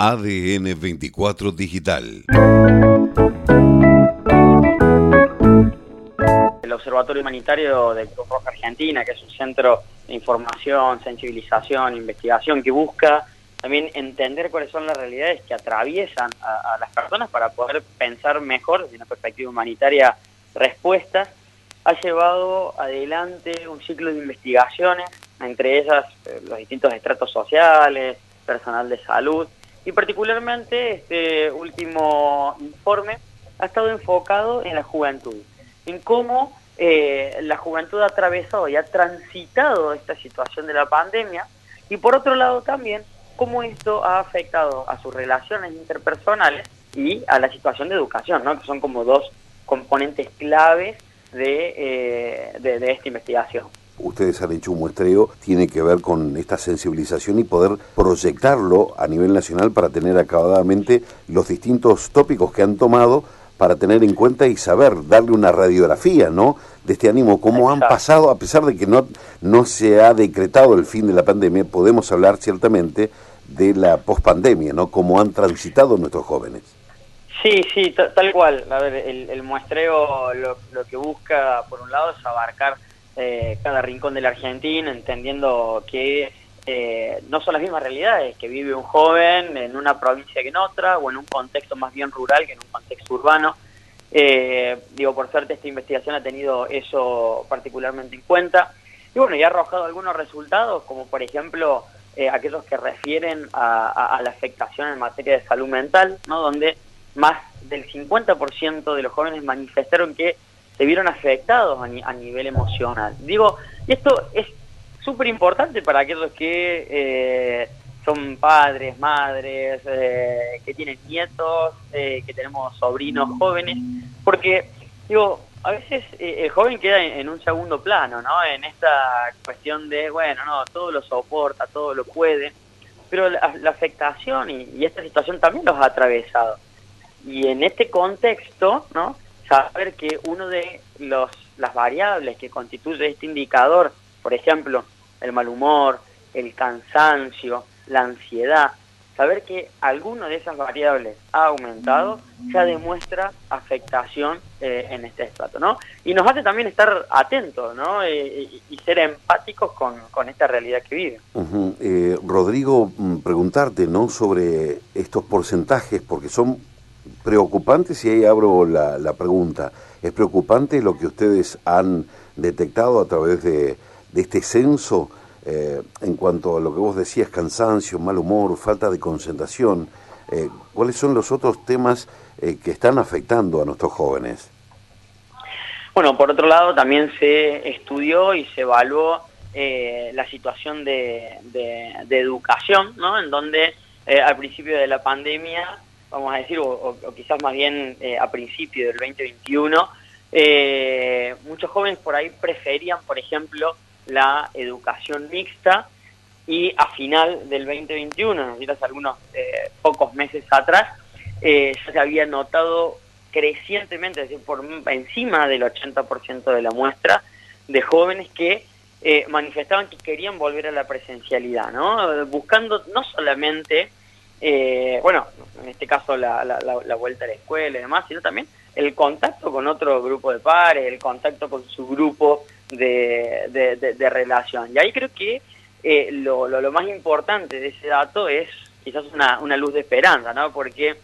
ADN 24 Digital. El Observatorio Humanitario de Cruz Roja Argentina, que es un centro de información, sensibilización, investigación, que busca también entender cuáles son las realidades que atraviesan a, las personas para poder pensar mejor desde una perspectiva humanitaria respuestas, ha llevado adelante un ciclo de investigaciones, entre ellas eh, los distintos estratos sociales, personal de salud, y particularmente este último informe ha estado enfocado en la juventud, en cómo eh, la juventud ha atravesado y ha transitado esta situación de la pandemia y por otro lado también cómo esto ha afectado a sus relaciones interpersonales y a la situación de educación, ¿no? que son como dos componentes claves de, eh, de esta investigación ustedes han hecho un muestreo, tiene que ver con esta sensibilización y poder proyectarlo a nivel nacional para tener acabadamente los distintos tópicos que han tomado para tener en cuenta y saber, darle una radiografía, ¿no? De este ánimo, cómo han pasado, a pesar de que no, no se ha decretado el fin de la pandemia, podemos hablar ciertamente de la pospandemia, ¿no? Cómo han transitado nuestros jóvenes. Sí, sí, tal cual. A ver, el, muestreo lo, lo que busca, por un lado, es abarcar eh, cada rincón de la Argentina, entendiendo que eh, no son las mismas realidades que vive un joven en una provincia que en otra, o en un contexto más bien rural que en un contexto urbano. Eh, digo, por suerte esta investigación ha tenido eso particularmente en cuenta. Y bueno, y ha arrojado algunos resultados, como por ejemplo aquellos que refieren a, la afectación en materia de salud mental, ¿no? donde más del 50% de los jóvenes manifestaron que se vieron afectados a, nivel emocional. Digo, y esto es súper importante para aquellos que eh, son padres, madres, eh, que tienen nietos, eh, que tenemos sobrinos jóvenes, porque, digo, a veces el joven queda en, un segundo plano, ¿no? En esta cuestión de, bueno, no, todo lo soporta, todo lo puede, pero la, afectación y, y esta situación también los ha atravesado. Y en este contexto, ¿no? Saber que uno de los, las variables que constituye este indicador, por ejemplo, el mal humor, el cansancio, la ansiedad, saber que alguna de esas variables ha aumentado ya demuestra afectación eh, en este estrato, ¿no? Y nos hace también estar atentos, ¿no? Eh, y, ser empáticos con, con, esta realidad que vive. Eh, Rodrigo, mm, preguntarte, ¿no? Sobre estos porcentajes, porque son preocupante, si ahí abro la, la, pregunta, ¿es preocupante lo que ustedes han detectado a través de, este censo eh, en cuanto a lo que vos decías, cansancio, mal humor, falta de concentración? Eh, ¿Cuáles son los otros temas eh, que están afectando a nuestros jóvenes? Bueno, por otro lado, también se estudió y se evaluó la situación de, de, educación, ¿no? En donde al principio de la pandemia vamos a decir, o, quizás más bien eh, a principio del 2021, eh, muchos jóvenes por ahí preferían, por ejemplo, la educación mixta y a final del 2021, hace algunos eh, pocos meses atrás, ya se había notado crecientemente, es decir, por encima del 80% de la muestra de jóvenes que manifestaban que querían volver a la presencialidad, ¿no? Buscando no solamente eh, bueno, en este caso la, la, vuelta a la escuela y demás, sino también el contacto con otro grupo de pares, el contacto con su grupo de, de, relación. Y ahí creo que eh, lo, lo, más importante de ese dato es quizás una, una luz de esperanza, ¿no? Porque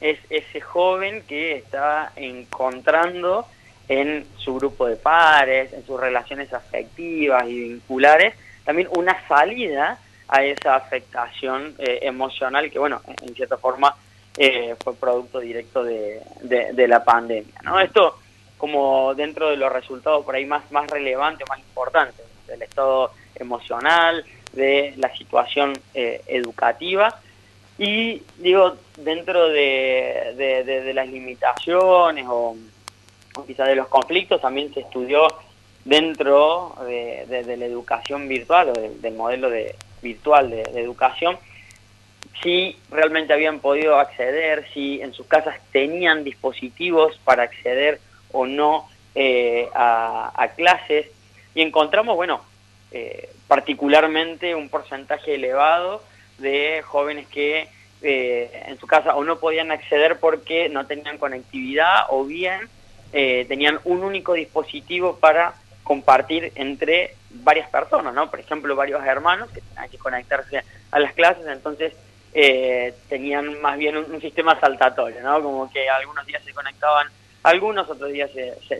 es ese joven que está encontrando en su grupo de pares, en sus relaciones afectivas y vinculares, también una salida a esa afectación eh, emocional que, bueno, en cierta forma eh, fue producto directo de, de, la pandemia. ¿no? Esto como dentro de los resultados por ahí más, más relevantes, más importantes, del estado emocional, de la situación eh, educativa y digo, dentro de, de, las limitaciones o, o quizás de los conflictos también se estudió dentro de, la educación virtual o del modelo de, virtual de, educación, si realmente habían podido acceder, si en sus casas tenían dispositivos para acceder o no eh, a, clases. Y encontramos, bueno, eh, particularmente un porcentaje elevado de jóvenes que eh, en su casa o no podían acceder porque no tenían conectividad o bien eh, tenían un único dispositivo para compartir entre varias personas, ¿no? Por ejemplo, varios hermanos que tenían que conectarse a las clases, entonces eh, tenían más bien un, sistema saltatorio, ¿no? Como que algunos días se conectaban algunos, otros días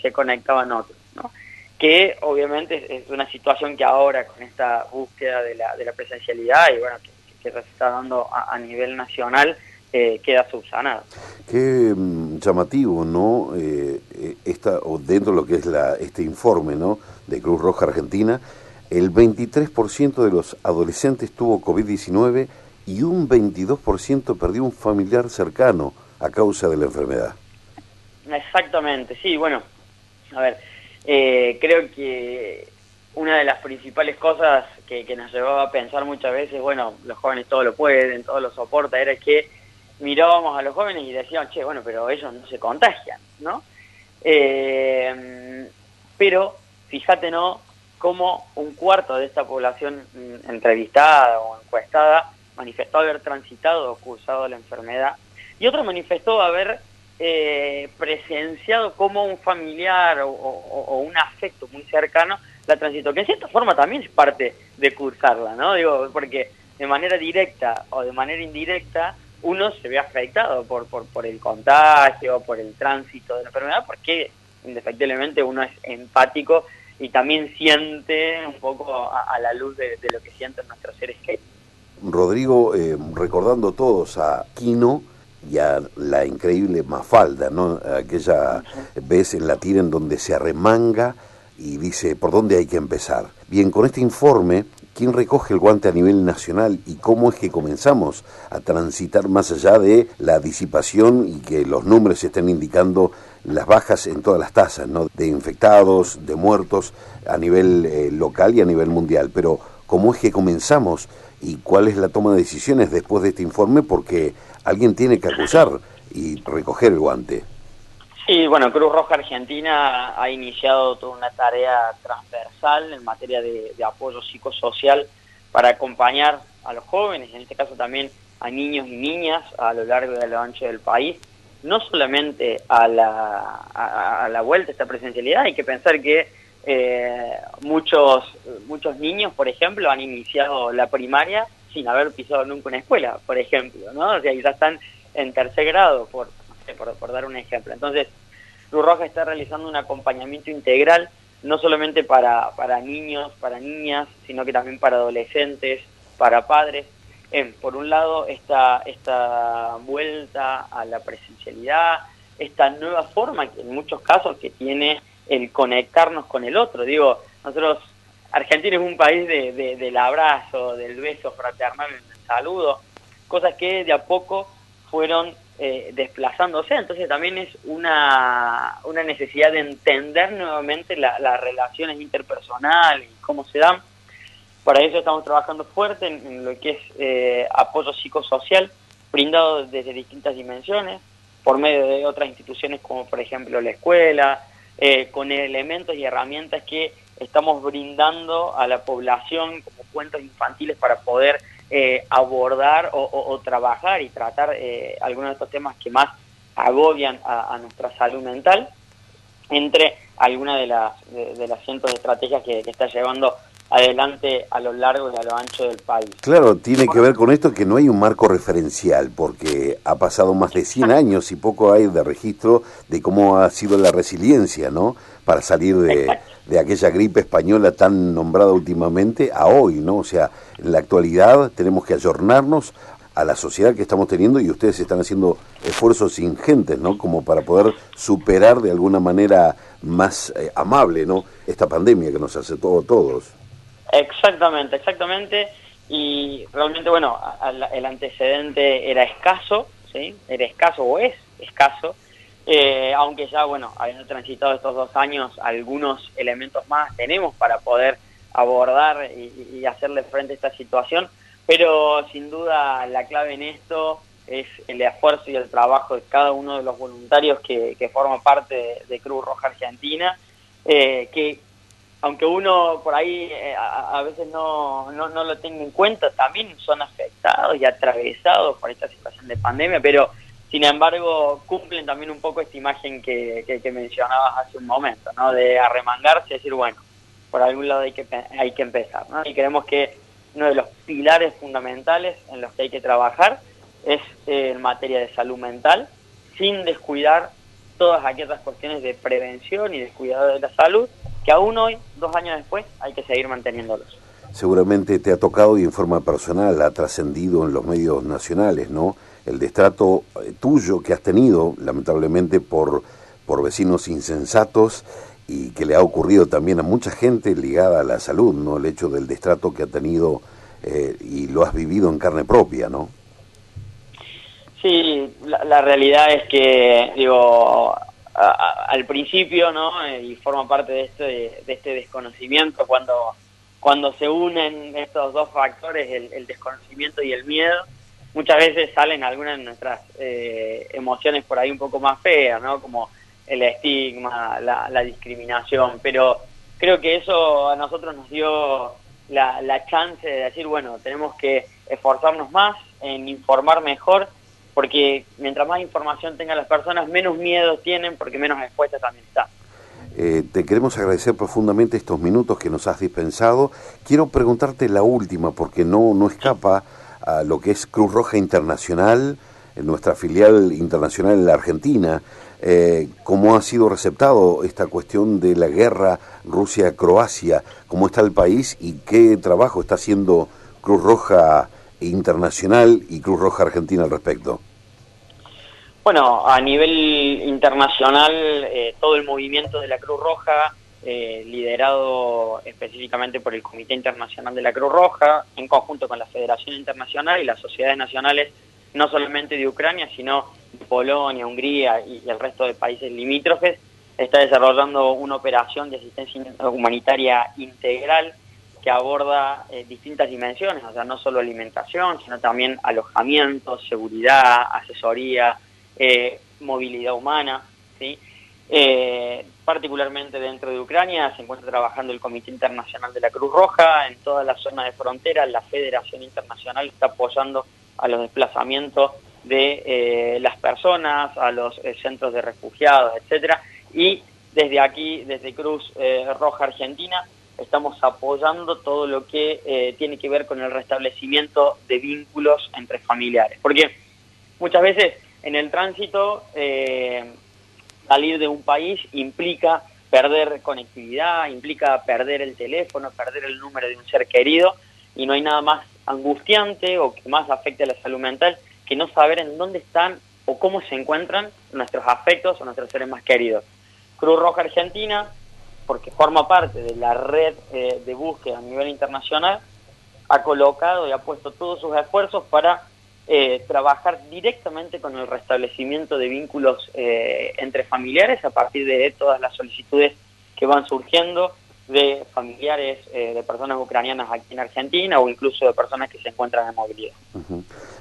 se, conectaban otros, ¿no? Que obviamente es, una situación que ahora con esta búsqueda de la, de la presencialidad y bueno, que, se está dando a, nivel nacional, eh, queda subsanada. Qué mm, llamativo, ¿no? Eh, esta, o dentro de lo que es la, este informe, ¿no? De Cruz Roja Argentina, el 23% de los adolescentes tuvo COVID-19 y un 22% perdió un familiar cercano a causa de la enfermedad. Exactamente, sí, bueno, a ver, eh, creo que una de las principales cosas que, nos llevaba a pensar muchas veces, bueno, los jóvenes todo lo pueden, todo lo soporta, era que mirábamos a los jóvenes y decíamos, che, bueno, pero ellos no se contagian, ¿no? Eh, pero fíjate, ¿no? Como un cuarto de esta población mm, entrevistada o encuestada manifestó haber transitado o cursado la enfermedad y otro manifestó haber eh, presenciado como un familiar o, un afecto muy cercano la transitó, que en cierta forma también es parte de cursarla, ¿no? Digo, porque de manera directa o de manera indirecta uno se ve afectado por, por, por el contagio, por el tránsito de la enfermedad, porque indefectiblemente uno es empático y también siente un poco a, la luz de, lo que sienten nuestros seres queridos. Rodrigo, eh, recordando todos a Quino y a la increíble Mafalda, ¿no? Aquella vez en la tira en donde se arremanga y dice por dónde hay que empezar. Bien, con este informe, ¿quién recoge el guante a nivel nacional y cómo es que comenzamos a transitar más allá de la disipación y que los números estén indicando las bajas en todas las tasas, ¿no? De infectados, de muertos a nivel eh, local y a nivel mundial. Pero, ¿cómo es que comenzamos y cuál es la toma de decisiones después de este informe, porque alguien tiene que acusar y recoger el guante. Sí, bueno, Cruz Roja Argentina ha iniciado toda una tarea transversal en materia de, apoyo psicosocial para acompañar a los jóvenes, en este caso también a niños y niñas a lo largo y a lo ancho del país, no solamente a la, a la vuelta a esta presencialidad, hay que pensar que eh, muchos, muchos niños, por ejemplo, han iniciado la primaria sin haber pisado nunca una escuela, por ejemplo, ¿no? O sea, ya están en tercer grado, por, por, dar un ejemplo. Entonces, Cruz Roja está realizando un acompañamiento integral, no solamente para, para niños, para niñas, sino que también para adolescentes, para padres. por un lado, esta, esta vuelta a la presencialidad, esta nueva forma, que en muchos casos que tiene el conectarnos con el otro. Digo, nosotros, Argentina es un país de, del abrazo, del beso fraternal, del saludo, cosas que de a poco fueron eh, desplazándose. Entonces también es una, una necesidad de entender nuevamente las relaciones interpersonales y cómo se dan. Para eso estamos trabajando fuerte en, lo que es eh, apoyo psicosocial, brindado desde distintas dimensiones, por medio de otras instituciones como por ejemplo la escuela, eh, con elementos y herramientas que estamos brindando a la población como cuentos infantiles para poder eh, abordar o, trabajar y tratar eh, algunos de estos temas que más agobian a, nuestra salud mental, entre algunas de las, de, las cientos de estrategias que, que está llevando adelante a lo largo y a lo ancho del país. Claro, tiene que ver con esto que no hay un marco referencial, porque ha pasado más de 100 años y poco hay de registro de cómo ha sido la resiliencia, ¿no? Para salir de, de aquella gripe española tan nombrada últimamente a hoy, ¿no? O sea, en la actualidad tenemos que ayornarnos a la sociedad que estamos teniendo y ustedes están haciendo esfuerzos ingentes, ¿no? Como para poder superar de alguna manera más eh, amable, ¿no? Esta pandemia que nos hace todo todos. Exactamente, exactamente. Y realmente, bueno, el antecedente era escaso, ¿sí? Era escaso o es escaso. Eh, aunque ya, bueno, habiendo transitado estos dos años, algunos elementos más tenemos para poder abordar y, hacerle frente a esta situación, pero sin duda la clave en esto es el esfuerzo y el trabajo de cada uno de los voluntarios que, que forma parte de, Cruz Roja Argentina, eh, que aunque uno por ahí eh, a, veces no, no, no, lo tenga en cuenta, también son afectados y atravesados por esta situación de pandemia, pero sin embargo cumplen también un poco esta imagen que, que, mencionabas hace un momento, ¿no? de arremangarse y decir, bueno, por algún lado hay que, hay que empezar. ¿no? Y creemos que uno de los pilares fundamentales en los que hay que trabajar es eh, en materia de salud mental, sin descuidar todas aquellas cuestiones de prevención y de cuidado de la salud que aún hoy, dos años después, hay que seguir manteniéndolos. Seguramente te ha tocado y en forma personal ha trascendido en los medios nacionales, ¿no? El destrato eh, tuyo que has tenido, lamentablemente, por, por vecinos insensatos y que le ha ocurrido también a mucha gente ligada a la salud, ¿no? El hecho del destrato que ha tenido eh, y lo has vivido en carne propia, ¿no? Sí, la realidad es que, digo, al principio, ¿no? Eh, y forma parte de este, de este desconocimiento cuando, cuando se unen estos dos factores, el, desconocimiento y el miedo, muchas veces salen algunas de nuestras eh, emociones por ahí un poco más feas, ¿no? Como el estigma, la, la, discriminación, pero creo que eso a nosotros nos dio la, la chance de decir, bueno, tenemos que esforzarnos más en informar mejor porque mientras más información tengan las personas, menos miedo tienen, porque menos expuestas también están. Eh, te queremos agradecer profundamente estos minutos que nos has dispensado. Quiero preguntarte la última, porque no, no escapa a lo que es Cruz Roja Internacional, nuestra filial internacional en la Argentina. Eh, ¿Cómo ha sido receptado esta cuestión de la guerra Rusia-Croacia? ¿Cómo está el país y qué trabajo está haciendo Cruz Roja internacional y Cruz Roja Argentina al respecto? Bueno, a nivel internacional, eh, todo el movimiento de la Cruz Roja, eh, liderado específicamente por el Comité Internacional de la Cruz Roja, en conjunto con la Federación Internacional y las sociedades nacionales, no solamente de Ucrania, sino Polonia, Hungría y el resto de países limítrofes, está desarrollando una operación de asistencia humanitaria integral que aborda eh, distintas dimensiones, o sea, no solo alimentación, sino también alojamiento, seguridad, asesoría, eh, movilidad humana, ¿sí? Eh, particularmente dentro de Ucrania se encuentra trabajando el Comité Internacional de la Cruz Roja, en toda la zona de frontera la Federación Internacional está apoyando a los desplazamientos de las personas, a los centros de refugiados, etcétera, y desde aquí, desde Cruz Roja Argentina, estamos apoyando todo lo que eh, tiene que ver con el restablecimiento de vínculos entre familiares. Porque muchas veces en el tránsito eh, salir de un país implica perder conectividad, implica perder el teléfono, perder el número de un ser querido y no hay nada más angustiante o que más afecte a la salud mental que no saber en dónde están o cómo se encuentran nuestros afectos o nuestros seres más queridos. Cruz Roja Argentina porque forma parte de la red eh, de búsqueda a nivel internacional, ha colocado y ha puesto todos sus esfuerzos para eh, trabajar directamente con el restablecimiento de vínculos eh, entre familiares a partir de todas las solicitudes que van surgiendo de familiares de personas ucranianas aquí en Argentina o incluso de personas que se encuentran en movilidad.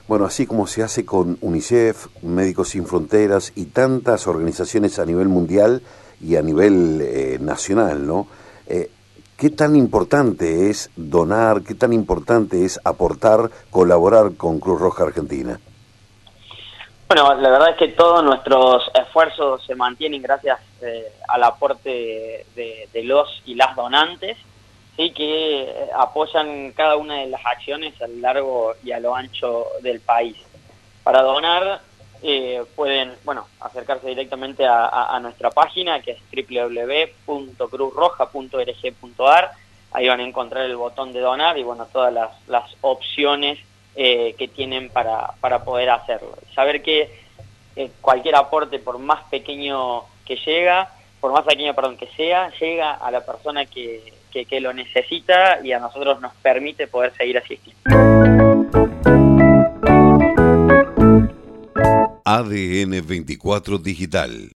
Bueno, así como se hace con UNICEF, Médicos Sin Fronteras y tantas organizaciones a nivel mundial, y a nivel eh, nacional, ¿no? Eh, ¿Qué tan importante es donar, qué tan importante es aportar, colaborar con Cruz Roja Argentina? Bueno, la verdad es que todos nuestros esfuerzos se mantienen gracias eh, al aporte de, de, los y las donantes, sí que apoyan cada una de las acciones a lo largo y a lo ancho del país. Para donar eh, pueden bueno acercarse directamente a, nuestra página que es www.cruzroja.org.ar ahí van a encontrar el botón de donar y bueno todas las, opciones eh, que tienen para, para poder hacerlo. Saber que eh, cualquier aporte por más pequeño que llega por más pequeño perdón que sea llega a la persona que, que lo necesita y a nosotros nos permite poder seguir asistiendo ADN 24 Digital